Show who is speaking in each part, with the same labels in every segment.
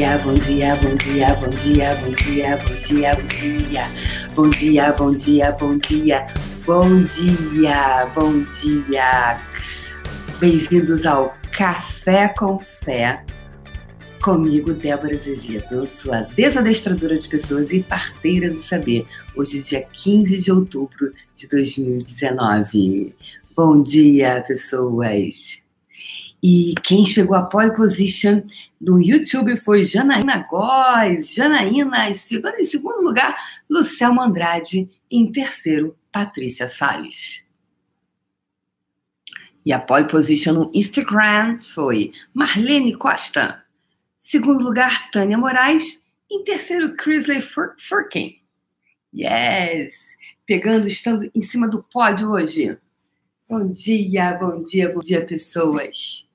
Speaker 1: dia, bom dia, bom dia, bom dia, bom dia, bom dia, bom dia. Bom dia, bom dia, bom dia, bom dia. Bem-vindos ao Café com Fé. Comigo, Débora Azevedo, sua desadestradora de pessoas e parteira do saber. Hoje, dia 15 de outubro de 2019. Bom dia, pessoas! E quem pegou a pole position no YouTube foi Janaína Góes. Janaína em segundo, em segundo lugar, Lucelmo Andrade. Em terceiro, Patrícia Salles. E a pole position no Instagram foi Marlene Costa. Segundo lugar, Tânia Moraes. Em terceiro, Chrisley Furkin. Yes! Pegando, estando em cima do pódio hoje. Bom dia, bom dia, bom dia, pessoas.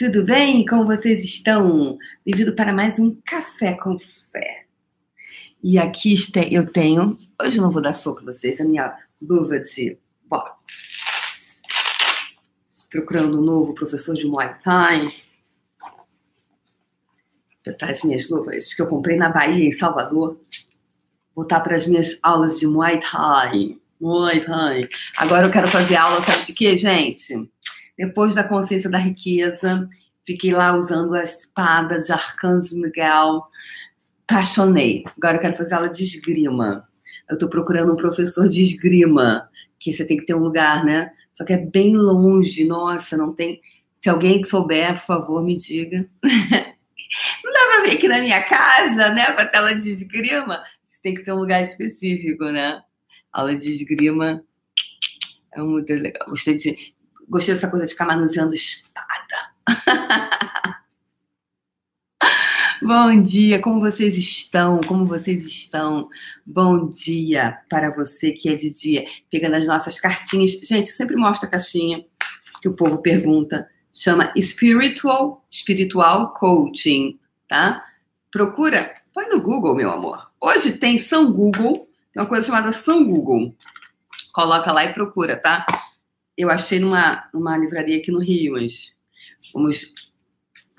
Speaker 1: Tudo bem? Como vocês estão? Bem-vindo para mais um Café com Fé. E aqui eu tenho, hoje eu não vou dar soco a vocês, a minha luva de boxe. Procurando um novo professor de Muay Thai. Botar as minhas luvas que eu comprei na Bahia, em Salvador. Voltar para as minhas aulas de Muay Thai. Muay Thai. Agora eu quero fazer aula, sabe de quê, gente? Depois da consciência da riqueza, fiquei lá usando a espada de Arcanjo Miguel. Apaixonei. Agora eu quero fazer aula de esgrima. Eu estou procurando um professor de esgrima, que você tem que ter um lugar, né? Só que é bem longe. Nossa, não tem. Se alguém que souber, por favor, me diga. não dá para vir aqui na minha casa, né? Para tela de esgrima. Você tem que ter um lugar específico, né? Aula de esgrima é muito legal. Gostei de Gostei dessa coisa de ficar manuseando espada. Bom dia, como vocês estão? Como vocês estão? Bom dia para você que é de dia, pegando as nossas cartinhas. Gente, eu sempre mostro a caixinha que o povo pergunta. Chama Spiritual, Spiritual Coaching, tá? Procura, põe no Google, meu amor. Hoje tem São Google, tem uma coisa chamada São Google. Coloca lá e procura, tá? Eu achei numa, numa livraria aqui no Rio, mas vamos.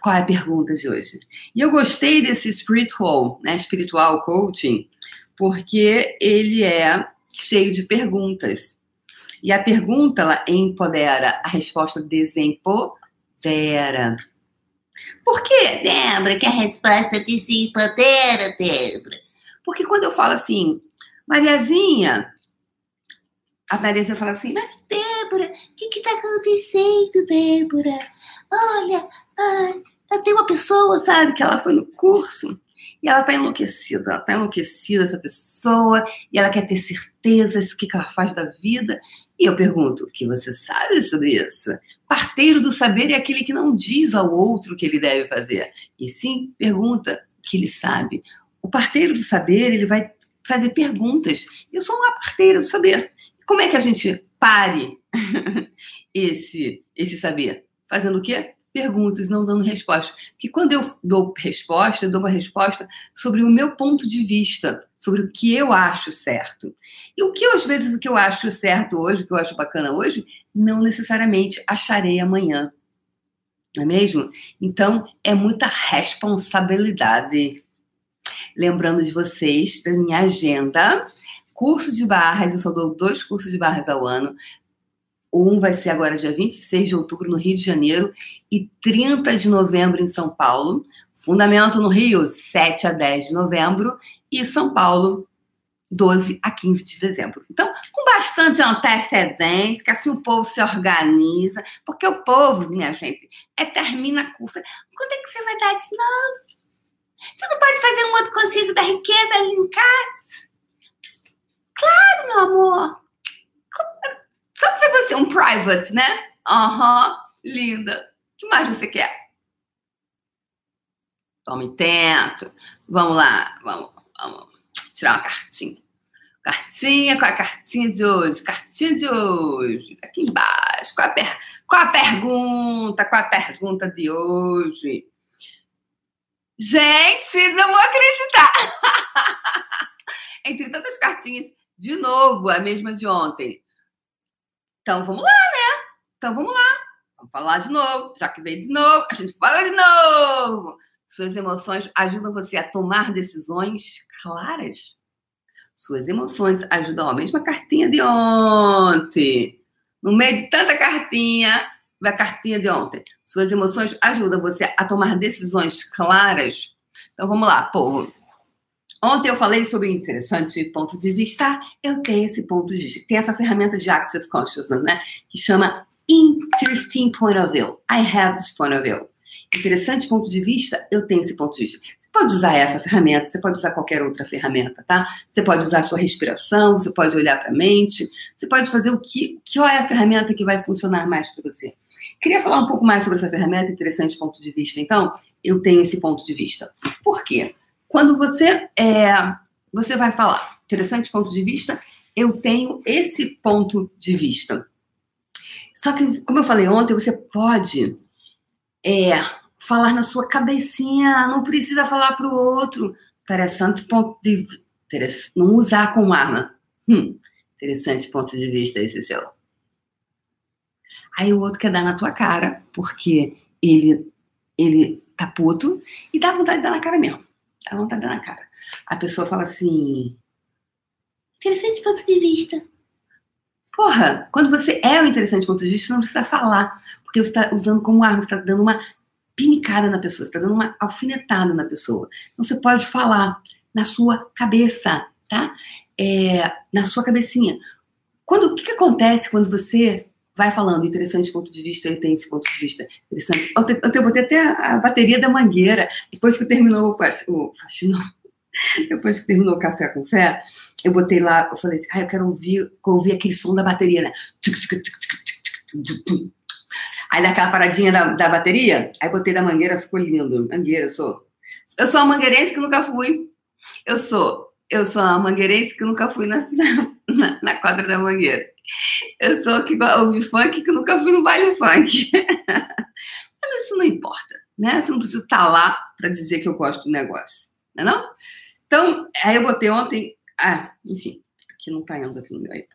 Speaker 1: Qual é a pergunta de hoje? E eu gostei desse spiritual, né, espiritual coaching, porque ele é cheio de perguntas. E a pergunta ela empodera, a resposta desempodera. Por que, Débora, que a resposta desempodera, Débora? Porque quando eu falo assim, Mariazinha, a Marisa fala assim, mas Débora, o que está acontecendo, Débora? Olha, ai, tem uma pessoa, sabe, que ela foi no curso e ela está enlouquecida, ela está enlouquecida, essa pessoa, e ela quer ter certeza do que, que ela faz da vida. E eu pergunto, o que você sabe sobre isso? Parteiro do saber é aquele que não diz ao outro o que ele deve fazer, e sim pergunta o que ele sabe. O parteiro do saber, ele vai fazer perguntas. Eu sou uma parteira do saber. Como é que a gente pare esse, esse saber? Fazendo o quê? Perguntas, não dando resposta. Porque quando eu dou resposta, eu dou uma resposta sobre o meu ponto de vista, sobre o que eu acho certo. E o que às vezes o que eu acho certo hoje, o que eu acho bacana hoje, não necessariamente acharei amanhã. Não é mesmo? Então, é muita responsabilidade. Lembrando de vocês da minha agenda, curso de barras, eu só dou dois cursos de barras ao ano. Um vai ser agora dia 26 de outubro no Rio de Janeiro e 30 de novembro em São Paulo. Fundamento no Rio, 7 a 10 de novembro e São Paulo, 12 a 15 de dezembro. Então, com bastante antecedência, que assim o povo se organiza, porque o povo, minha gente, é termina curso. Quando é que você vai dar de novo? Você não pode fazer um outro consciência da riqueza ali em casa? Claro, meu amor. Só pra você um private, né? Aham, uhum, linda. O que mais você quer? Tome tento. Vamos lá, vamos, vamos tirar uma cartinha. Cartinha, qual é a cartinha de hoje? Cartinha de hoje. Aqui embaixo. Qual é a, per... é a pergunta? É a pergunta de hoje? Gente, não vou acreditar! Entre tantas cartinhas de novo, a mesma de ontem. Então vamos lá, né? Então vamos lá. Vamos falar de novo. Já que veio de novo, a gente fala de novo Suas emoções ajudam você a tomar decisões claras. Suas emoções ajudam a mesma cartinha de ontem. No meio de tanta cartinha, vai a cartinha de ontem. Suas emoções ajudam você a tomar decisões claras. Então vamos lá, povo. Ontem eu falei sobre interessante ponto de vista. Eu tenho esse ponto de vista. Tem essa ferramenta de Access Consciousness, né? Que chama Interesting Point of View. I have this point of view. Interessante ponto de vista, eu tenho esse ponto de vista. Você pode usar essa ferramenta, você pode usar qualquer outra ferramenta, tá? Você pode usar a sua respiração, você pode olhar para a mente, você pode fazer o que, qual é a ferramenta que vai funcionar mais para você. Queria falar um pouco mais sobre essa ferramenta, interessante ponto de vista. Então, eu tenho esse ponto de vista. Por quê? Quando você é, você vai falar, interessante ponto de vista, eu tenho esse ponto de vista. Só que, como eu falei ontem, você pode é, falar na sua cabecinha, não precisa falar para o outro. Interessante ponto de vista. Não usar como arma. Hum, interessante ponto de vista esse seu. Aí o outro quer dar na tua cara, porque ele, ele tá puto e dá vontade de dar na cara mesmo. Dá vontade de dar na cara. A pessoa fala assim: interessante ponto de vista. Porra, quando você é o interessante ponto de vista, você não precisa falar, porque você está usando como arma, você está dando uma pinicada na pessoa, você está dando uma alfinetada na pessoa. Então você pode falar na sua cabeça, tá? É, na sua cabecinha. Quando, o que, que acontece quando você vai falando, interessante ponto de vista, ele tem esse ponto de vista interessante. Ontem, eu botei até a bateria da mangueira, depois que terminou o, o faxinão, depois que terminou o café com fé, eu botei lá, eu falei assim, ah, eu quero ouvir, ouvir aquele som da bateria, né? Aí daquela paradinha da, da bateria, aí botei da mangueira, ficou lindo. Mangueira, eu sou. Eu sou uma mangueirense que nunca fui. Eu sou. Eu sou uma mangueirense que nunca fui na, na, na quadra da mangueira. Eu sou que ouvi funk que nunca fui no baile funk. Mas isso não importa, né? Você não precisa estar lá para dizer que eu gosto do negócio, não é não? Então, aí eu botei ontem, ah, enfim, aqui não tá indo aqui no meu iPod.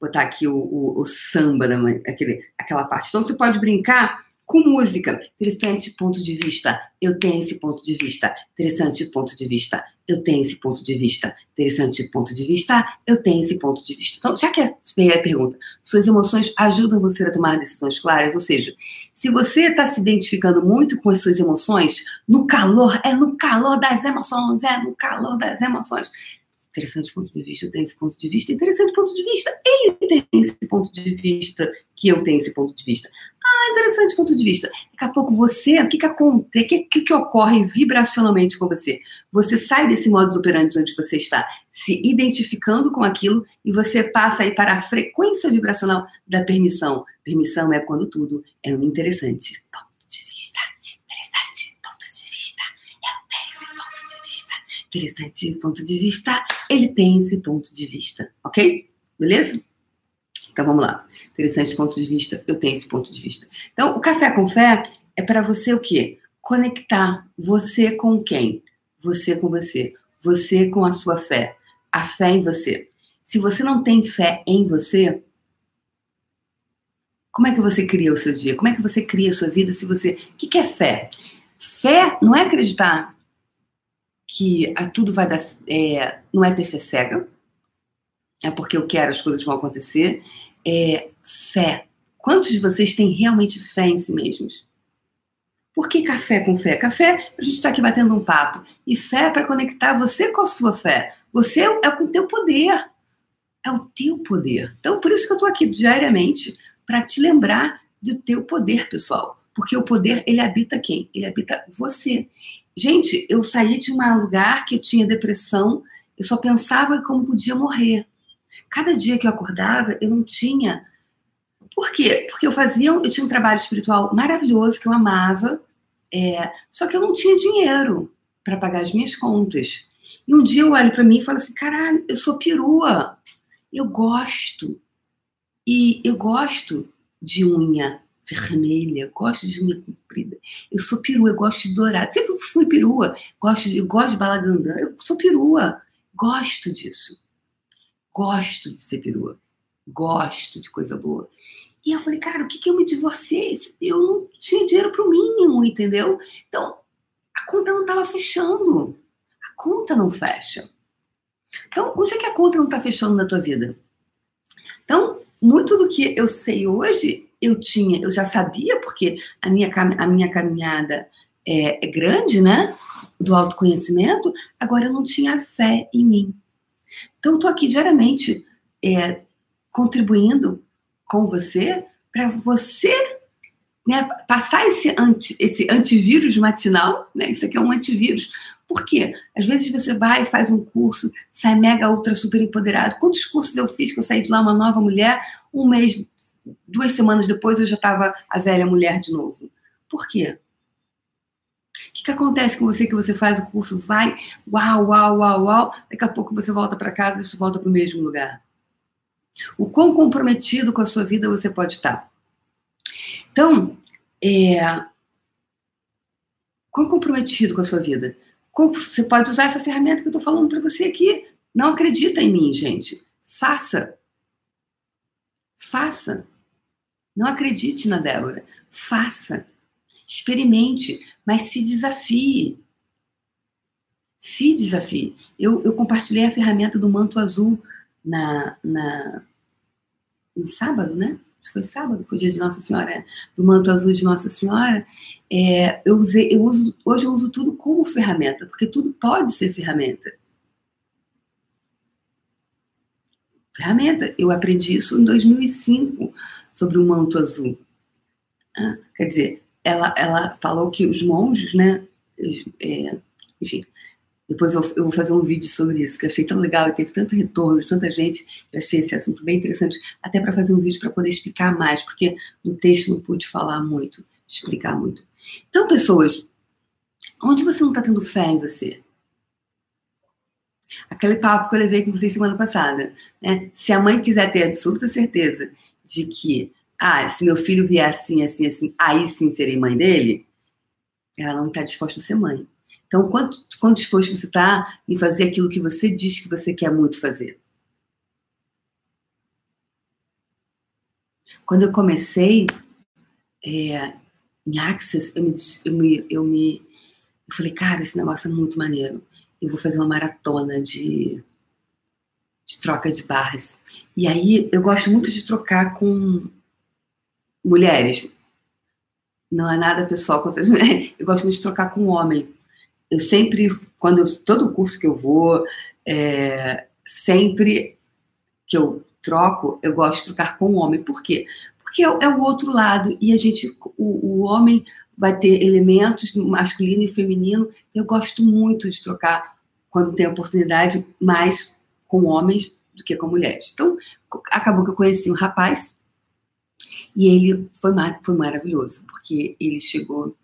Speaker 1: Botar aqui o, o, o samba, da, aquele, aquela parte. Então, você pode brincar com música. Interessante ponto de vista. Eu tenho esse ponto de vista. Interessante ponto de vista. Eu tenho esse ponto de vista. Interessante ponto de vista. Eu tenho esse ponto de vista. Então, já que é a pergunta, suas emoções ajudam você a tomar decisões claras? Ou seja, se você está se identificando muito com as suas emoções, no calor, é no calor das emoções, é no calor das emoções interessante ponto de vista, tenho esse ponto de vista, interessante ponto de vista, ele tem esse ponto de vista, que eu tenho esse ponto de vista. Ah, interessante ponto de vista. Daqui a pouco você, o que que acontece, o que, que, que ocorre vibracionalmente com você? Você sai desse modus operandi onde você está se identificando com aquilo e você passa aí para a frequência vibracional da permissão. Permissão é quando tudo é interessante ponto Interessante ponto de vista ele tem esse ponto de vista, ok? Beleza? Então vamos lá. Interessante ponto de vista, eu tenho esse ponto de vista. Então, o café com fé é para você o quê? Conectar você com quem? Você com você. Você com a sua fé. A fé em você. Se você não tem fé em você, como é que você cria o seu dia? Como é que você cria a sua vida se você. O que é fé? Fé não é acreditar que tudo vai dar. É, não é ter fé cega, é porque eu quero, as coisas vão acontecer. É fé. Quantos de vocês têm realmente fé em si mesmos? Por que café com fé? Café, a gente está aqui batendo um papo. E fé é para conectar você com a sua fé. Você é com o teu poder. É o teu poder. Então, por isso que eu estou aqui diariamente, para te lembrar do teu poder, pessoal. Porque o poder, ele habita quem? Ele habita você. Gente, eu saí de um lugar que eu tinha depressão, eu só pensava em como podia morrer. Cada dia que eu acordava, eu não tinha. Por quê? Porque eu fazia, eu tinha um trabalho espiritual maravilhoso que eu amava, é, só que eu não tinha dinheiro para pagar as minhas contas. E um dia eu olho para mim e falo assim: caralho, eu sou perua. Eu gosto. E eu gosto de unha vermelha, gosto de unha comprida. Eu sou perua, eu gosto de dourado. Sempre fui perua, gosto de, eu gosto de balagandã. Eu sou perua, gosto disso. Gosto de ser perua. Gosto de coisa boa. E eu falei, cara, o que, que eu me divorciei? Eu não tinha dinheiro para o mínimo, entendeu? Então, a conta não estava fechando. A conta não fecha. Então, onde é que a conta não está fechando na tua vida? Então, muito do que eu sei hoje, eu tinha, eu já sabia, porque a minha, a minha caminhada é, é grande, né? Do autoconhecimento, agora eu não tinha fé em mim. Então, eu estou aqui diariamente é, contribuindo com você para você né, passar esse, anti, esse antivírus matinal, né? Isso aqui é um antivírus. Por quê? Às vezes você vai, faz um curso, sai mega ultra super empoderado. Quantos cursos eu fiz que eu saí de lá uma nova mulher, um mês, duas semanas depois eu já estava a velha mulher de novo. Por quê? O que, que acontece com você que você faz o curso, vai, uau, uau, uau, uau, daqui a pouco você volta para casa e você volta para o mesmo lugar? O quão comprometido com a sua vida você pode estar? Então, é, quão comprometido com a sua vida? Você pode usar essa ferramenta que eu estou falando para você aqui. Não acredita em mim, gente. Faça. Faça. Não acredite na Débora. Faça. Experimente, mas se desafie. Se desafie. Eu, eu compartilhei a ferramenta do manto azul na, na, no sábado, né? Foi sábado, foi dia de Nossa Senhora, do manto azul de Nossa Senhora. É, eu usei, eu uso, hoje eu uso tudo como ferramenta, porque tudo pode ser ferramenta. Ferramenta. Eu aprendi isso em 2005 sobre o manto azul. Ah, quer dizer, ela, ela falou que os monges, né? É, enfim, depois eu, eu, vou fazer um vídeo sobre isso, que eu achei tão legal e teve tanto retorno, tanta gente. Eu achei esse assunto bem interessante, até para fazer um vídeo para poder explicar mais, porque no texto não pude falar muito, explicar muito. Então, pessoas, onde você não está tendo fé em você? Aquele papo que eu levei com vocês semana passada. Né? Se a mãe quiser ter absoluta certeza de que, ah, se meu filho vier assim, assim, assim, aí sim serei mãe dele, ela não está disposta a ser mãe. Então, quanto, quanto disposto você está em fazer aquilo que você diz que você quer muito fazer? Quando eu comecei é, em Access, eu me, eu, me, eu me eu falei, cara, esse negócio é muito maneiro. Eu vou fazer uma maratona de, de troca de barras. E aí eu gosto muito de trocar com mulheres. Não é nada pessoal contra as mulheres. Eu gosto muito de trocar com homem eu sempre, quando eu, todo curso que eu vou, é, sempre que eu troco, eu gosto de trocar com o homem. Por quê? Porque é, é o outro lado e a gente, o, o homem vai ter elementos masculino e feminino. Eu gosto muito de trocar quando tem oportunidade mais com homens do que com mulheres. Então, acabou que eu conheci um rapaz e ele foi, foi maravilhoso, porque ele chegou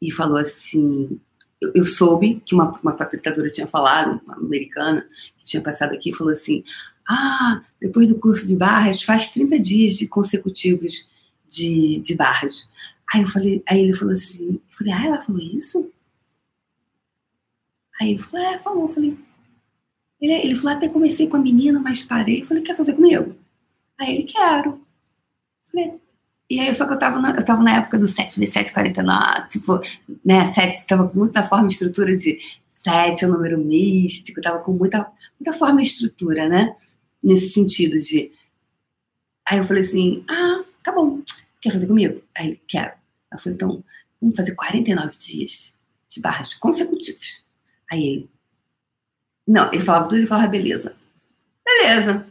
Speaker 1: e falou assim: eu, soube que uma, uma facilitadora tinha falado, uma americana, que tinha passado aqui, falou assim: Ah, depois do curso de barras, faz 30 dias de consecutivos de, de barras. Aí eu falei, aí ele falou assim, eu falei, ah, ela falou isso? Aí ele falou, é, falou, eu falei. Ele, ele falou, até comecei com a menina, mas parei. Eu falei, quer fazer comigo? Aí ele, quero. Falei, e aí, só que eu tava na, eu tava na época do 7V749, tipo, né, 7, tava com muita forma e estrutura de 7 é um número místico, tava com muita, muita forma e estrutura, né? Nesse sentido de. Aí eu falei assim: ah, tá bom, quer fazer comigo? Aí ele, quero. Eu falei, então, vamos fazer 49 dias de barras consecutivos. Aí ele. Não, ele falava tudo, ele falava, beleza. Beleza.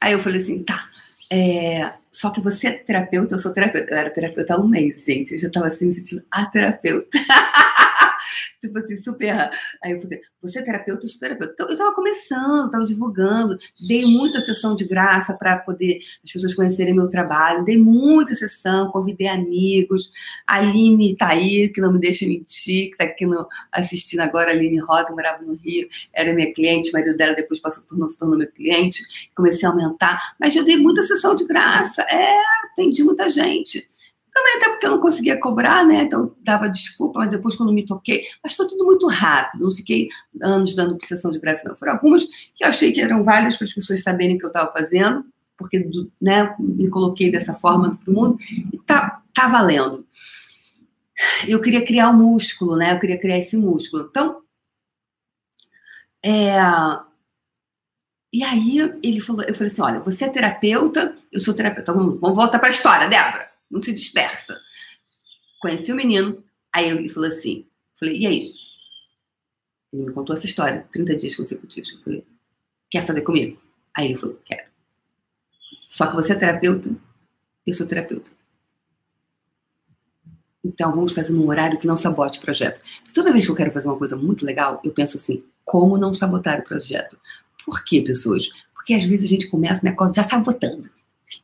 Speaker 1: Aí eu falei assim, tá. É, só que você é terapeuta, eu sou terapeuta. Eu era terapeuta há um mês, gente. Eu já tava assim me sentindo a terapeuta. tipo assim, super. Aí eu falei, você é terapeuta, eu sou terapeuta. Então, eu tava começando, tava divulgando, dei muita sessão de graça para poder as pessoas conhecerem meu trabalho, dei muita sessão, convidei amigos, a Aline tá aí, que não me deixa mentir, que tá aqui no, assistindo agora, a Aline Rosa, morava no Rio, era minha cliente, mas marido dela depois passou, tornou, se tornou meu cliente, comecei a aumentar, mas eu dei muita sessão de graça, é, atendi muita gente. Também até porque eu não conseguia cobrar, né? Então dava desculpa, mas depois quando me toquei. Mas foi tudo muito rápido, não fiquei anos dando sessão de graça, não. Foram algumas que eu achei que eram válidas para as pessoas saberem o que eu estava fazendo, porque né, me coloquei dessa forma para o mundo e tá, tá valendo. eu queria criar um músculo, né? Eu queria criar esse músculo. Então, é, e aí ele falou, eu falei assim, olha, você é terapeuta, eu sou terapeuta. Vamos, vamos voltar para a história, Débora. Não se dispersa. Conheci o menino, aí ele falou assim, falei, e aí? Ele me contou essa história, 30 dias consecutivos. Eu falei, quer fazer comigo? Aí ele falou, quero. Só que você é terapeuta, eu sou terapeuta. Então vamos fazer num horário que não sabote o projeto. Toda vez que eu quero fazer uma coisa muito legal, eu penso assim, como não sabotar o projeto? Por quê, pessoas? Porque às vezes a gente começa o negócio já sabotando.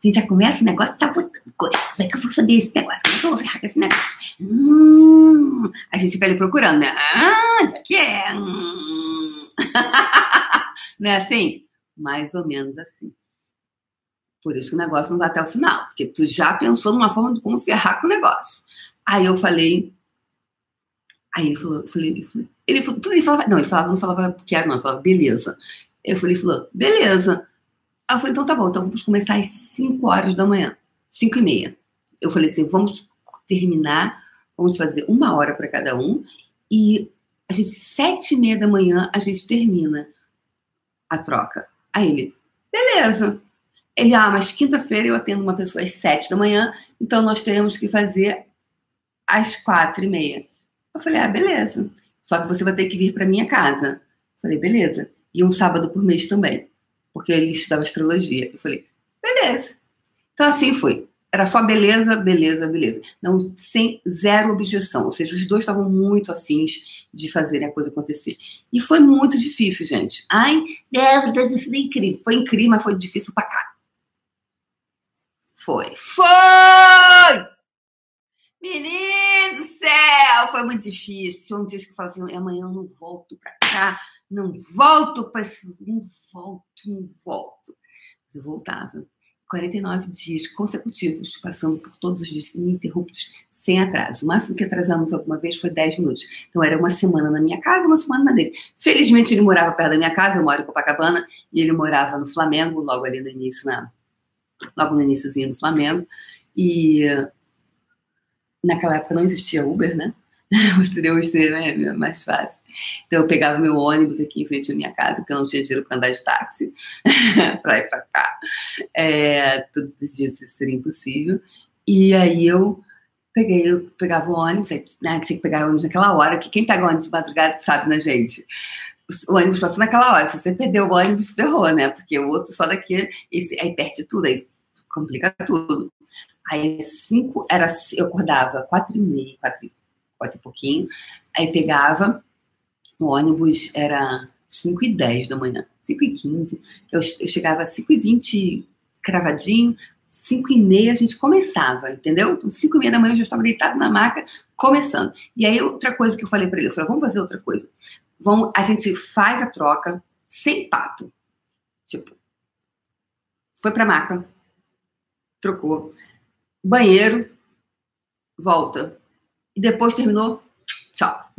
Speaker 1: A gente já começa o negócio sabotando. Como é que eu vou fazer esse negócio? Como é que eu vou ferrar esse negócio? Hum, a gente fica ali procurando, né? Ah, já que é. Hum. não é assim? Mais ou menos assim. Por isso que o negócio não vai até o final. Porque tu já pensou numa forma de como ferrar com o negócio. Aí eu falei. Aí ele falou, falei, ele falou, tudo ele falava, não, ele falava, não falava quero, não, ele falava beleza. Eu falei, falou, beleza. Aí eu falei, então tá bom, então vamos começar às 5 horas da manhã, 5 e meia. Eu falei assim, vamos terminar, vamos fazer uma hora para cada um, e a gente, sete e meia da manhã, a gente termina a troca. Aí ele, beleza. Ele, ah, mas quinta-feira eu atendo uma pessoa às sete da manhã, então nós teremos que fazer às quatro e meia. Eu falei, ah, beleza. Só que você vai ter que vir para minha casa. Eu falei, beleza e um sábado por mês também, porque ele estudava astrologia. Eu falei, beleza. Então assim foi. Era só beleza, beleza, beleza. Não, sem zero objeção. Ou seja, os dois estavam muito afins de fazerem a coisa acontecer. E foi muito difícil, gente. Ai, Débora, isso foi incrível. Foi incrível, mas foi difícil pra cá. Foi. Foi! Menino do céu! Foi muito difícil. Tinha um dia que eu falava assim, amanhã eu não volto pra cá não volto para não volto, não volto. Mas eu voltava. 49 dias consecutivos, passando por todos os dias ininterruptos, sem atraso. O máximo que atrasamos alguma vez foi 10 minutos. Então era uma semana na minha casa, uma semana na dele. Felizmente ele morava perto da minha casa, eu moro em Copacabana, e ele morava no Flamengo, logo ali no início, na, logo no iníciozinho do Flamengo. E naquela época não existia Uber, né? Hoje seria né, mais fácil. Então eu pegava meu ônibus aqui em frente à minha casa, porque eu não tinha dinheiro para andar de táxi para ir para cá. É, todos os dias isso seria impossível. E aí eu peguei, eu pegava o ônibus, né, tinha que pegar o ônibus naquela hora, que quem pega o ônibus de madrugada sabe, né, gente? O ônibus passou naquela hora. Se você perdeu o ônibus, ferrou, né? Porque o outro só daqui, esse, aí perde tudo, aí complica tudo. Aí cinco, era, eu acordava quatro e meia, quatro, quatro e pouquinho, aí pegava o ônibus era 5 e 10 da manhã, 5 e 15. Eu, eu chegava às 5 e 20 cravadinho, 5 e meia a gente começava, entendeu? Então, 5 e meia da manhã eu já estava deitado na maca, começando. E aí, outra coisa que eu falei para ele, eu falei, vamos fazer outra coisa. Vamos, a gente faz a troca sem papo. Tipo, foi pra maca, trocou, banheiro, volta. E depois terminou.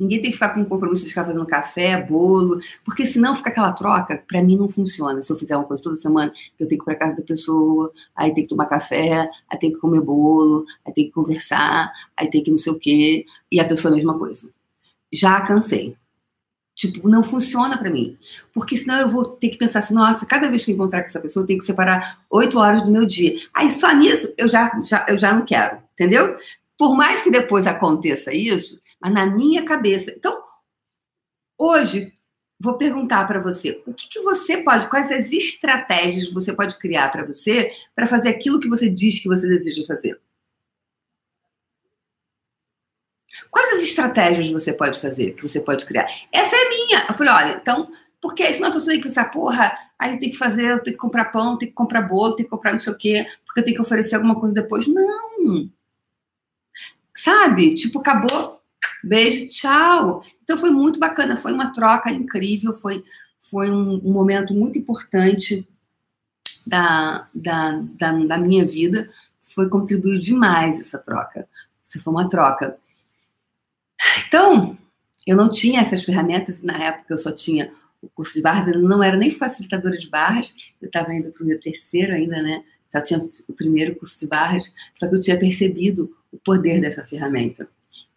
Speaker 1: Ninguém tem que ficar com compromisso de ficar fazendo café, bolo, porque senão fica aquela troca, para mim não funciona. Se eu fizer uma coisa toda semana, eu tenho que ir pra casa da pessoa, aí tem que tomar café, aí tem que comer bolo, aí tem que conversar, aí tem que não sei o quê, e a pessoa a mesma coisa. Já cansei. Tipo, não funciona para mim. Porque senão eu vou ter que pensar assim, nossa, cada vez que eu encontrar com essa pessoa, eu tenho que separar oito horas do meu dia. Aí só nisso eu já, já, eu já não quero, entendeu? Por mais que depois aconteça isso, mas na minha cabeça. Então, hoje, vou perguntar para você: o que, que, você pode, quais as estratégias você pode criar para você para fazer aquilo que você diz que você deseja fazer? Quais as estratégias você pode fazer, que você pode criar? Essa é minha. Eu falei, olha, então, porque senão a pessoa tem que pensar, porra, aí tem que fazer, eu tenho que comprar pão, tem que comprar bolo, tem que comprar não sei o quê, porque eu tenho que oferecer alguma coisa depois. Não! Sabe? Tipo, acabou, Beijo, tchau. Então foi muito bacana, foi uma troca incrível, foi, foi um, um momento muito importante da, da, da, da, minha vida. Foi contribuiu demais essa troca. Isso foi uma troca. Então, eu não tinha essas ferramentas, na época eu só tinha o curso de barras, eu não era nem facilitadora de barras, eu estava indo para o meu terceiro ainda, né? Só tinha o primeiro curso de barras, só que eu tinha percebido o poder dessa ferramenta.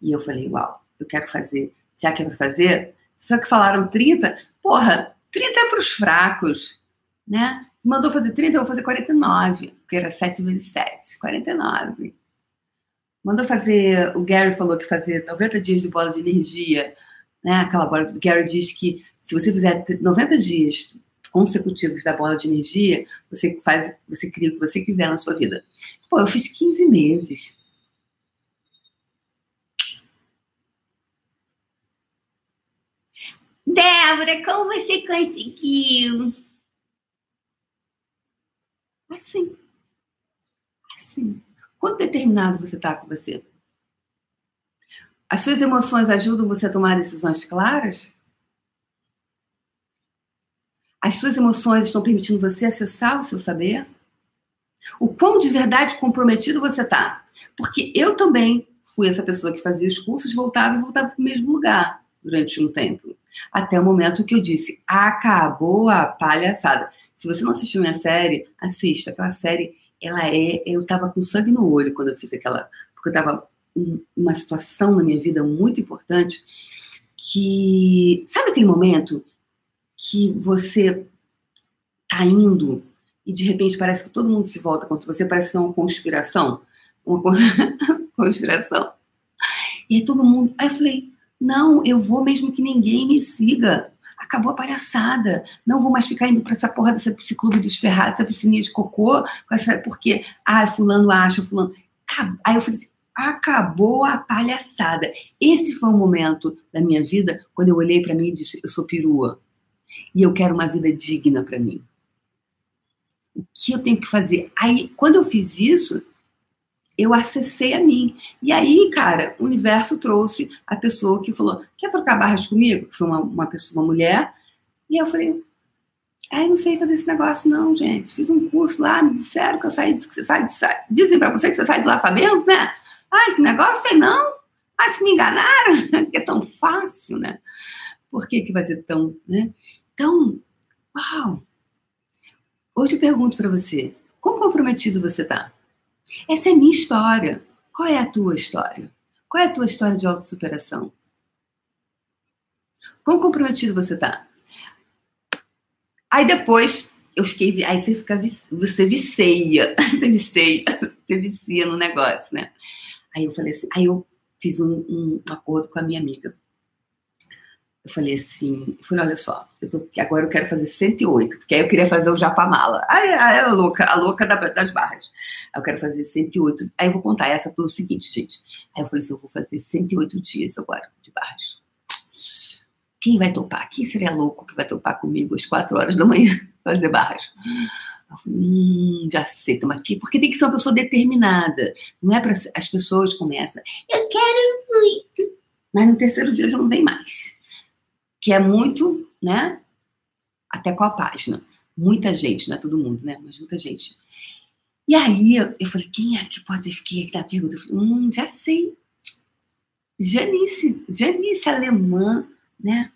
Speaker 1: E eu falei, uau, eu quero fazer. Já que pra fazer? Só que falaram 30, porra, 30 é pros fracos, né? Mandou fazer 30, eu vou fazer 49, porque era 7 vezes 7, 49. Mandou fazer, o Gary falou que fazer 90 dias de bola de energia, né? Aquela bola, o Gary diz que se você fizer 90 dias consecutivos da bola de energia, você faz, você cria o que você quiser na sua vida. Pô, eu fiz 15 meses. Débora, como você conseguiu? Assim. Assim. Quanto determinado você está com você? As suas emoções ajudam você a tomar decisões claras? As suas emoções estão permitindo você acessar o seu saber? O quão de verdade comprometido você está? Porque eu também fui essa pessoa que fazia os cursos, voltava e voltava para o mesmo lugar durante um tempo. Até o momento que eu disse: acabou a palhaçada. Se você não assistiu minha série, assista. Aquela série, ela é. Eu estava com sangue no olho quando eu fiz aquela. Porque eu estava em uma situação na minha vida muito importante que. Sabe aquele momento que você tá indo e de repente parece que todo mundo se volta contra você, parece que é uma conspiração. Uma conspiração. E todo mundo. Aí eu falei, não, eu vou mesmo que ninguém me siga. Acabou a palhaçada. Não vou mais ficar indo para essa porra dessa psiclube dos ferrados, essa piscininha de cocô, porque, ah, fulano acha, fulano. Aí eu falei assim, acabou a palhaçada. Esse foi o momento da minha vida quando eu olhei para mim e disse, eu sou perua. E eu quero uma vida digna para mim. O que eu tenho que fazer? Aí, quando eu fiz isso, eu acessei a mim. E aí, cara, o universo trouxe a pessoa que falou: quer trocar barras comigo? Que foi uma, uma pessoa, uma mulher. E eu falei: ai, não sei fazer esse negócio, não, gente. Fiz um curso lá, me disseram que eu saí, que você sai, dizem pra você que você sai de lá sabendo, né? Ah, esse negócio sei não. Acho que me enganaram, que é tão fácil, né? Por que, que vai ser tão, né? Então, uau! Hoje eu pergunto para você: quão comprometido você está? Essa é a minha história. Qual é a tua história? Qual é a tua história de autossuperação? Quão comprometido você está? Aí depois eu fiquei. Aí você fica. Você vicia. Você vicia. Você vicia no negócio, né? Aí eu falei assim. Aí eu fiz um, um acordo com a minha amiga eu falei assim, eu falei, olha só, eu tô, agora eu quero fazer 108, porque aí eu queria fazer o Japamala. Aí a louca, a louca das barras. Aí eu quero fazer 108. Aí eu vou contar essa pelo seguinte, gente. Aí eu falei assim, eu vou fazer 108 dias agora de barras. Quem vai topar? Quem seria louco que vai topar comigo às 4 horas da manhã fazer barras? Eu falei, hum, já sei, toma aqui. Porque tem que ser uma pessoa determinada. Não é para as pessoas começam, eu quero muito. Mas no terceiro dia já não vem mais que é muito, né? Até com a página. Muita gente, não é todo mundo, né? Mas muita gente. E aí eu falei, quem é que pode ficar aqui na pergunta? Eu falei, hum, já sei. Janice, Janice alemã, né?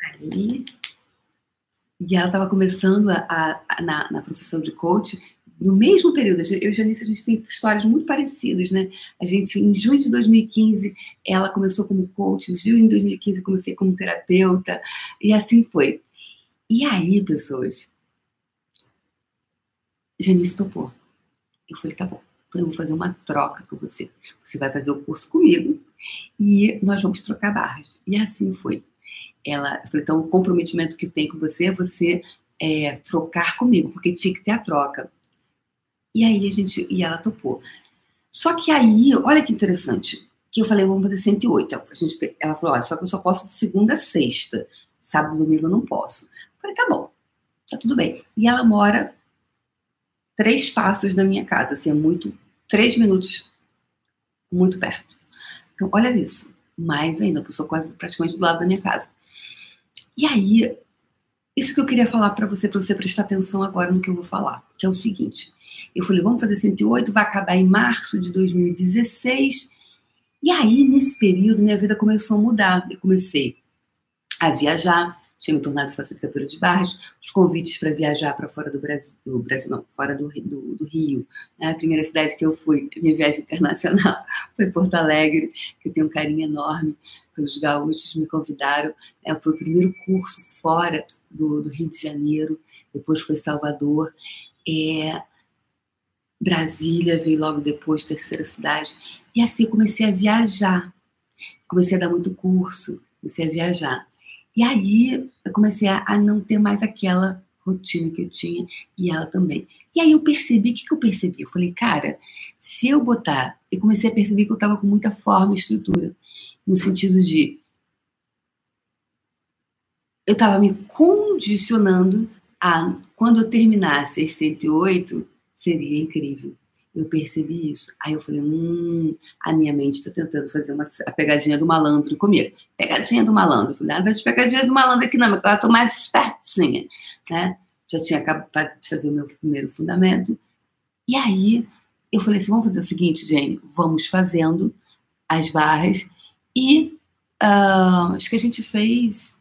Speaker 1: Ali. E ela estava começando a, a, na, na profissão de coach no mesmo período, eu e Janice, a gente tem histórias muito parecidas, né? A gente, em junho de 2015, ela começou como coach, em junho de 2015 eu comecei como terapeuta, e assim foi. E aí, pessoas, Janice topou. Eu falei, tá bom, então eu vou fazer uma troca com você. Você vai fazer o curso comigo e nós vamos trocar barras. E assim foi. Ela, falei, então o comprometimento que tem com você é você é, trocar comigo, porque tinha que ter a troca. E aí a gente, e ela topou. Só que aí, olha que interessante, que eu falei, vamos fazer 108. A gente, ela falou, olha, só que eu só posso de segunda a sexta. Sábado e domingo eu não posso. Eu falei, tá bom, tá tudo bem. E ela mora três passos da minha casa, assim, é muito, três minutos, muito perto. Então, olha isso. Mais ainda, eu sou quase praticamente do lado da minha casa. E aí, isso que eu queria falar para você, para você prestar atenção agora no que eu vou falar, que é o seguinte. Eu falei, vamos fazer 108, vai acabar em março de 2016. E aí, nesse período, minha vida começou a mudar. Eu comecei a viajar, tinha me tornado facilitadora de barras, os convites para viajar para fora do Brasil, do Brasil não, fora do, do, do Rio. Né? A primeira cidade que eu fui, minha viagem internacional, foi Porto Alegre, que eu tenho um carinho enorme pelos gaúchos, me convidaram. Né? Foi o primeiro curso fora do, do Rio de Janeiro, depois foi Salvador. É, Brasília veio logo depois, terceira cidade. E assim eu comecei a viajar. Comecei a dar muito curso, comecei a viajar. E aí eu comecei a, a não ter mais aquela rotina que eu tinha e ela também. E aí eu percebi, o que, que eu percebi? Eu falei, cara, se eu botar, eu comecei a perceber que eu estava com muita forma e estrutura, no sentido de eu estava me condicionando a quando eu terminasse as 108, seria incrível. Eu percebi isso. Aí eu falei, hum, a minha mente está tentando fazer uma, a pegadinha do malandro comigo. Pegadinha do malandro. Eu falei, nada de pegadinha do malandro aqui não, agora estou mais espertinha. Né? Já tinha acabado de fazer o meu primeiro fundamento. E aí eu falei assim, vamos fazer o seguinte, Jane, vamos fazendo as barras e uh, acho que a gente fez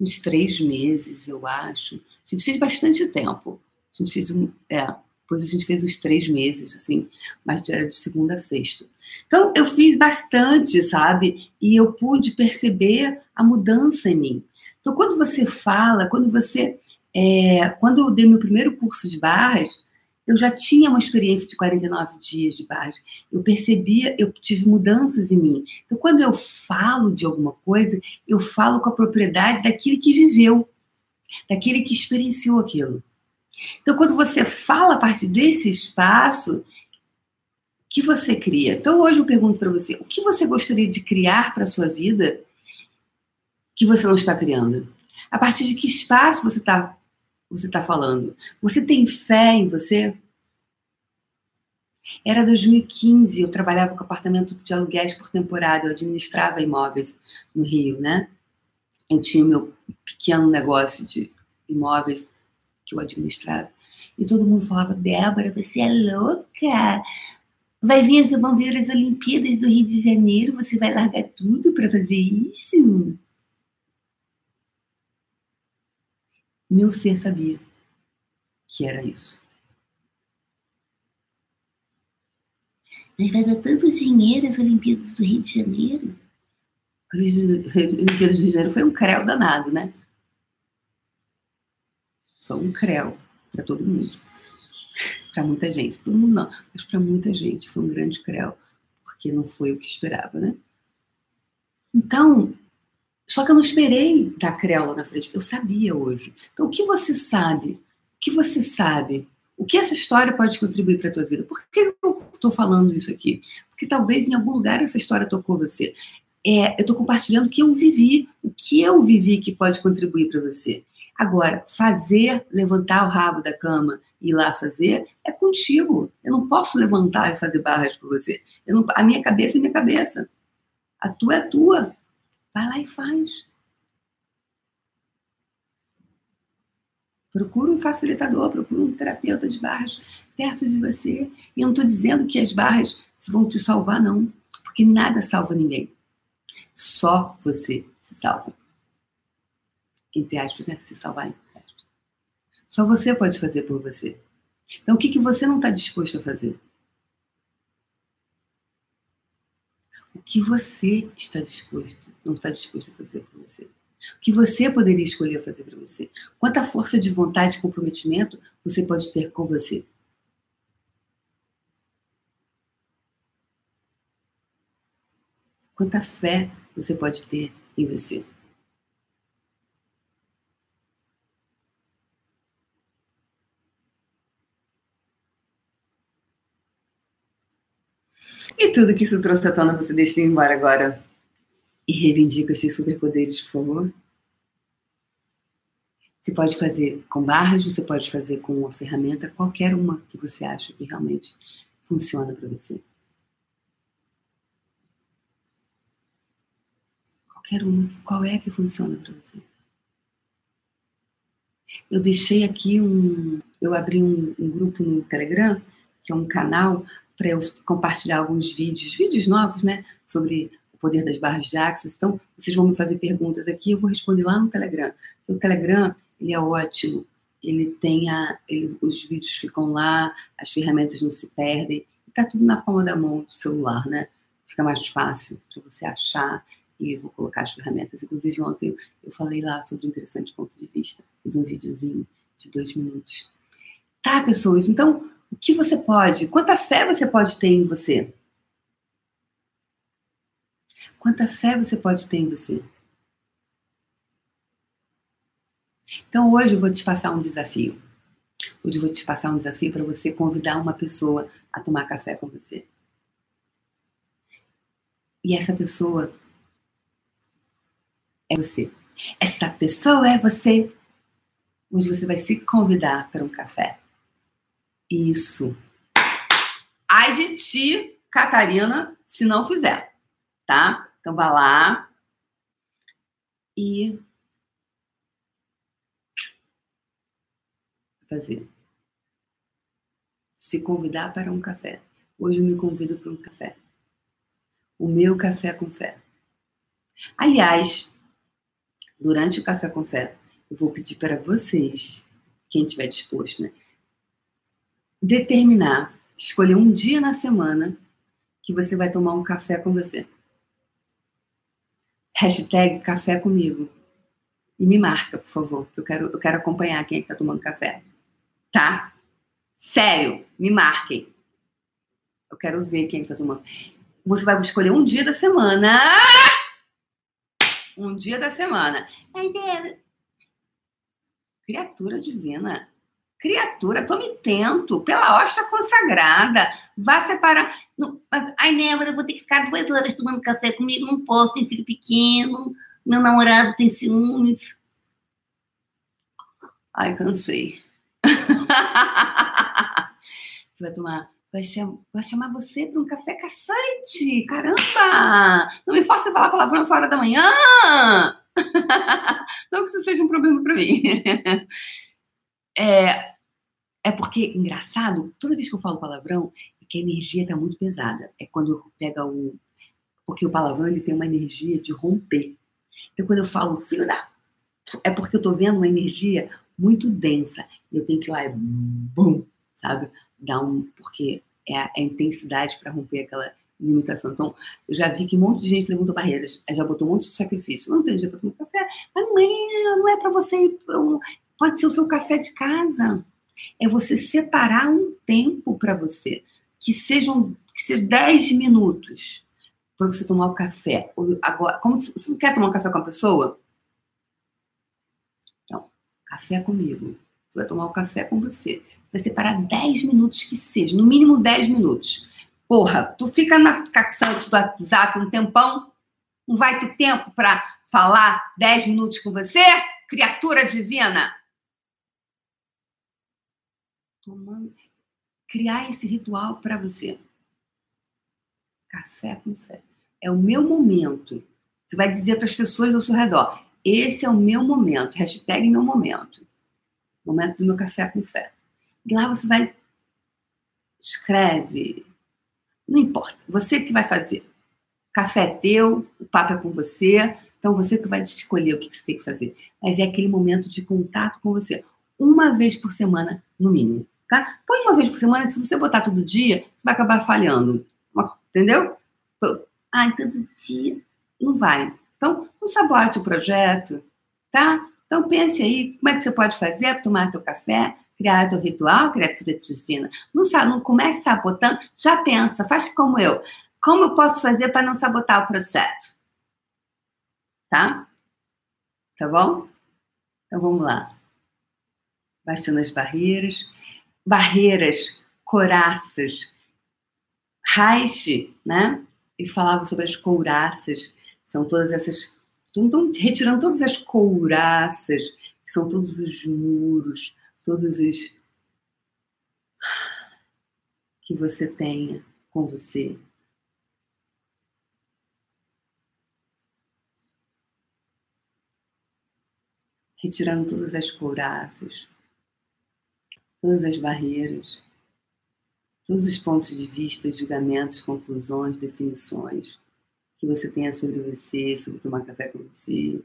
Speaker 1: uns três meses, eu acho. A gente fez bastante tempo. A gente fez um, é, depois a gente fez uns três meses, assim, mas era de segunda a sexta. Então, eu fiz bastante, sabe? E eu pude perceber a mudança em mim. Então, quando você fala, quando você. É, quando eu dei meu primeiro curso de barras, eu já tinha uma experiência de 49 dias de barras. Eu percebia, eu tive mudanças em mim. Então, quando eu falo de alguma coisa, eu falo com a propriedade daquele que viveu, daquele que experienciou aquilo. Então, quando você fala a partir desse espaço, que você cria? Então, hoje eu pergunto para você: o que você gostaria de criar para a sua vida que você não está criando? A partir de que espaço você está você tá falando? Você tem fé em você? Era 2015, eu trabalhava com apartamento de aluguéis por temporada, eu administrava imóveis no Rio, né? Eu tinha meu pequeno negócio de imóveis que eu administrava. E todo mundo falava, Débora, você é louca. Vai vir, vão vir as Olimpíadas do Rio de Janeiro, você vai largar tudo para fazer isso? Meu ser sabia que era isso. Mas vai dar tanto dinheiro as Olimpíadas do Rio de Janeiro. As Olimpíadas do Rio de Janeiro foi um creu danado, né? Foi um creu para todo mundo. Para muita gente. Todo mundo não, mas para muita gente foi um grande creu, porque não foi o que esperava, né? Então, só que eu não esperei dar creu lá na frente. Eu sabia hoje. Então, o que você sabe? O que você sabe? O que essa história pode contribuir para a tua vida? Por que eu estou falando isso aqui? Porque talvez em algum lugar essa história tocou você. É, eu estou compartilhando o que eu vivi, o que eu vivi que pode contribuir para você. Agora, fazer, levantar o rabo da cama e ir lá fazer, é contigo. Eu não posso levantar e fazer barras por você. Não, a minha cabeça é minha cabeça. A tua é a tua. Vai lá e faz. Procura um facilitador, procura um terapeuta de barras perto de você. E eu não estou dizendo que as barras vão te salvar, não. Porque nada salva ninguém. Só você se salva entre aspas, né? Se salvar, entre aspas. Só você pode fazer por você. Então, o que, que você não está disposto a fazer? O que você está disposto, não está disposto a fazer por você? O que você poderia escolher fazer para você? Quanta força de vontade e comprometimento você pode ter com você? Quanta fé você pode ter em você? E tudo que isso trouxe à tona, você deixa ir embora agora. E reivindica os seus superpoderes, por favor. Você pode fazer com barras, você pode fazer com uma ferramenta, qualquer uma que você acha que realmente funciona para você. Qualquer uma, qual é que funciona para você? Eu deixei aqui um. Eu abri um, um grupo no Telegram, que é um canal para eu compartilhar alguns vídeos, vídeos novos, né, sobre poder das barras de axis. Então, vocês vão me fazer perguntas aqui, eu vou responder lá no Telegram. O Telegram, ele é ótimo. Ele tem a, ele, os vídeos ficam lá, as ferramentas não se perdem. Está tudo na palma da mão do celular, né? Fica mais fácil para você achar e vou colocar as ferramentas. Inclusive, ontem eu falei lá sobre um interessante ponto de vista. Fiz um videozinho de dois minutos. Tá, pessoas? Então, o que você pode? Quanta fé você pode ter em você? Quanta fé você pode ter em você? Então hoje eu vou te passar um desafio. Hoje eu vou te passar um desafio para você convidar uma pessoa a tomar café com você. E essa pessoa é você. Essa pessoa é você. Hoje você vai se convidar para um café. Isso. Ai de ti, Catarina, se não fizer, tá? Então vá lá e fazer. Se convidar para um café. Hoje eu me convido para um café. O meu café com fé. Aliás, durante o café com fé, eu vou pedir para vocês, quem estiver disposto, né, determinar, escolher um dia na semana que você vai tomar um café com você. Hashtag café comigo. E me marca, por favor, que eu quero, eu quero acompanhar quem é que tá tomando café. Tá? Sério, me marquem. Eu quero ver quem é que tá tomando. Você vai escolher um dia da semana. Um dia da semana. Criatura divina. Criatura, tome tento, pela hosta consagrada. Vá separar. ai, Débora, eu vou ter que ficar duas horas tomando café comigo, não posso, tem filho pequeno, meu namorado tem ciúmes. Ai, cansei. você vai tomar. Vai, chamar, vai chamar você para um café caçante. Caramba! Não me faça falar palavrão fora da manhã! Não que isso seja um problema para mim. É, é porque, engraçado, toda vez que eu falo palavrão, é que a energia está muito pesada. É quando pega o. Porque o palavrão ele tem uma energia de romper. Então, quando eu falo filho da. É porque eu estou vendo uma energia muito densa. Eu tenho que ir lá e. Bum! Sabe? Dar um. Porque é a, é intensidade para romper aquela limitação. Então, eu já vi que um monte de gente levantou barreiras, já botou um monte de sacrifício. Não tem dia para tomar café, mas não é, não é para você. Pode ser o seu café de casa é você separar um tempo para você, que sejam que seja 10 minutos para você tomar o café. Agora, como você não quer tomar um café com a pessoa? Então, café comigo. Você vai tomar o um café com você. Vai separar 10 minutos que seja, no mínimo 10 minutos. Porra, tu fica na caçante do WhatsApp um tempão, não vai ter tempo para falar 10 minutos com você? Criatura divina! Tomando, criar esse ritual para você. Café com fé. É o meu momento. Você vai dizer para as pessoas ao seu redor: esse é o meu momento. Hashtag meu momento. Momento do meu café com fé. E lá você vai. Escreve. Não importa. Você que vai fazer. Café é teu, o papo é com você. Então você que vai escolher o que você tem que fazer. Mas é aquele momento de contato com você. Uma vez por semana, no mínimo tá? Põe uma vez por semana, se você botar todo dia, vai acabar falhando. Entendeu? Ah, todo dia. Não vai. Então, não sabote o projeto, tá? Então, pense aí como é que você pode fazer tomar teu café, criar teu ritual, criatura divina. Não, não comece sabotando, já pensa, faz como eu. Como eu posso fazer para não sabotar o projeto? Tá? Tá bom? Então, vamos lá. Baixando as barreiras barreiras, coraças. Reich, né? Ele falava sobre as couraças, são todas essas. Estão retirando todas as couraças, que são todos os muros, todos os. que você tenha com você. Retirando todas as couraças, todas as barreiras, todos os pontos de vista, julgamentos, conclusões, definições que você tenha sobre você, sobre tomar café com você,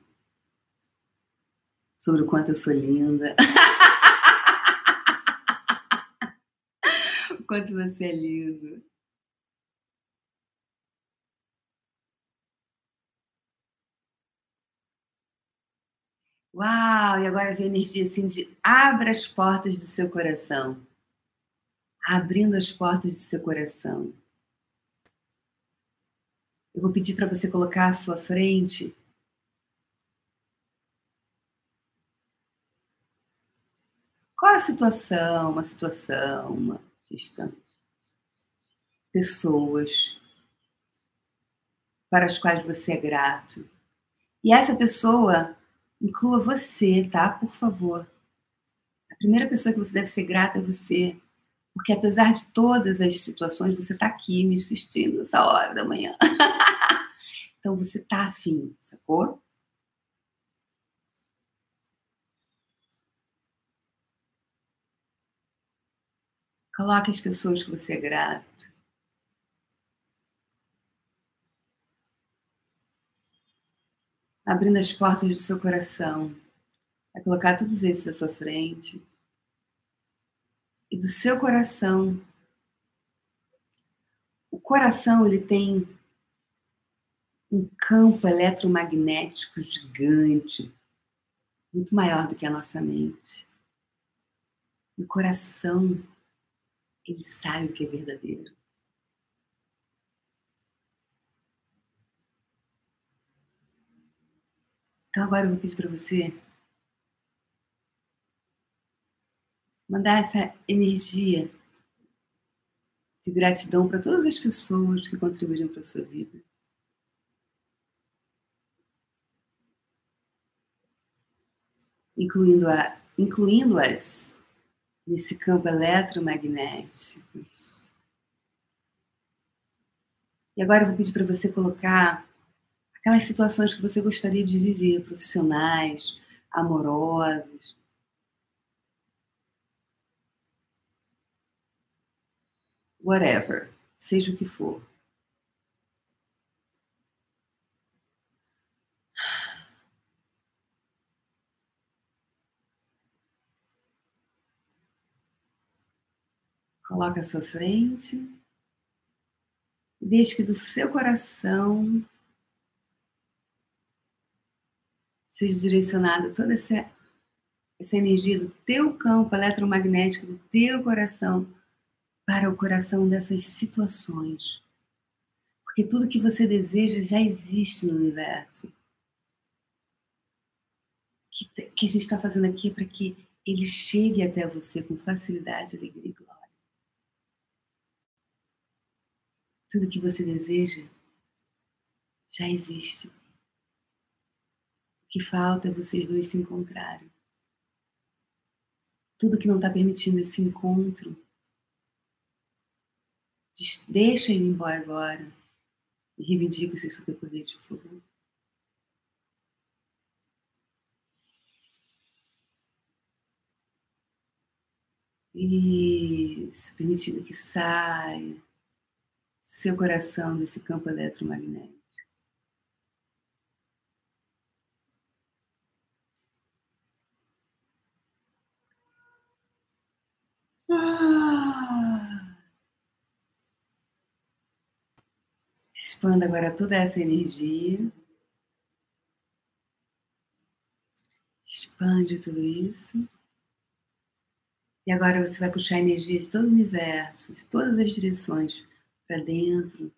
Speaker 1: sobre o quanto eu sou linda. o quanto você é lindo. Uau! E agora vem a energia assim de abra as portas do seu coração. Abrindo as portas do seu coração. Eu vou pedir para você colocar à sua frente qual é a situação, uma situação, uma questão, pessoas para as quais você é grato. E essa pessoa Inclua você, tá? Por favor. A primeira pessoa que você deve ser grata é você. Porque apesar de todas as situações, você está aqui me assistindo essa hora da manhã. então você tá afim, sacou? Coloque as pessoas que você é grato. Abrindo as portas do seu coração. Vai colocar todos esses à sua frente. E do seu coração, o coração ele tem um campo eletromagnético gigante, muito maior do que a nossa mente. O coração, ele sabe o que é verdadeiro. Então agora eu vou pedir para você mandar essa energia de gratidão para todas as pessoas que contribuíram para a sua vida. Incluindo a, incluindo-as nesse campo eletromagnético. E agora eu vou pedir para você colocar aquelas situações que você gostaria de viver, profissionais, amorosas. Whatever, seja o que for. Coloque à sua frente. Deixe que do seu coração seja direcionada toda essa, essa energia do teu campo eletromagnético, do teu coração, para o coração dessas situações. Porque tudo que você deseja já existe no universo. Que, que a gente está fazendo aqui é para que ele chegue até você com facilidade, alegria e glória. Tudo que você deseja já existe. Que falta é vocês dois se encontrarem. Tudo que não está permitindo esse encontro, deixa ele embora agora e reivindica os seus superpoderes, por favor. Isso, permitindo que saia seu coração desse campo eletromagnético. Ah. Expanda agora toda essa energia. Expande tudo isso. E agora você vai puxar energia de todo o universo, de todas as direções, para dentro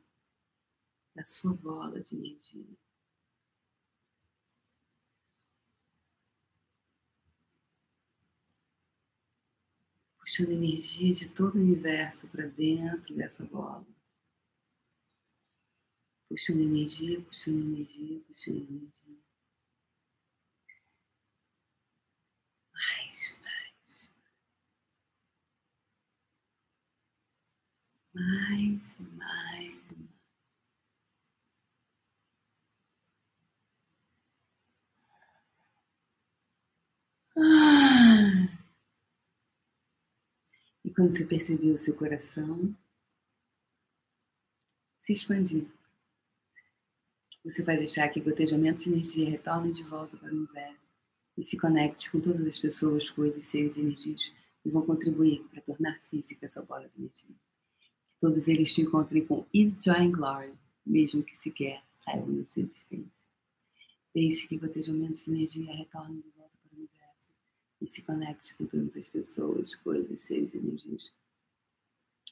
Speaker 1: da sua bola de energia. Puxando energia de todo o universo para dentro dessa bola. Puxando energia, puxando energia, puxando energia. Mais, mais. Mais e mais. Ah. Quando você percebeu o seu coração se expandir, Você vai deixar que gotejamentos de energia retornem de volta para o universo e se conecte com todas as pessoas, coisas, seres e energias que vão contribuir para tornar física essa bola de energia. Que todos eles te encontrem com ease, joy and glory, mesmo que sequer saibam da sua existência. Deixe que gotejamentos de energia retornem de volta e se conecte com todas as pessoas, coisas, seres e energias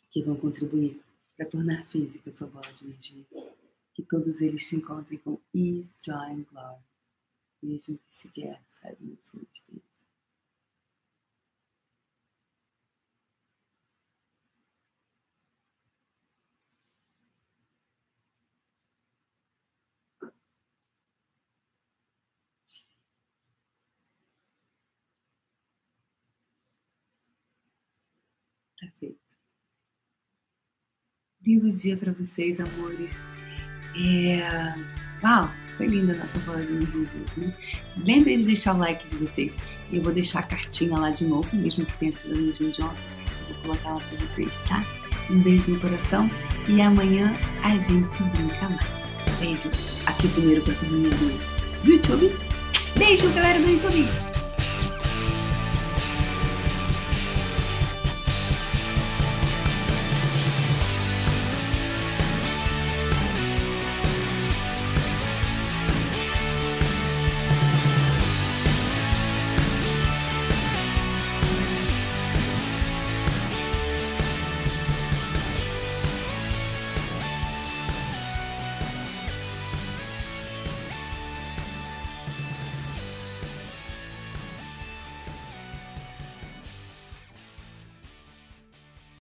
Speaker 1: que vão contribuir para tornar física sua bola de energia. Que todos eles te encontrem com ease, joy glory, mesmo que sequer saibam sua existência. Tá feito. Lindo dia para vocês, amores. É... Uau, foi linda a nossa bola de hoje, né? Lembrem de deixar o like de vocês. Eu vou deixar a cartinha lá de novo, mesmo que tenha sido a mesma de ontem. Eu vou colocar lá para vocês, tá? Um beijo no coração e amanhã a gente brinca mais. Beijo. Aqui primeiro para a turminha do YouTube. Beijo, galera do YouTube.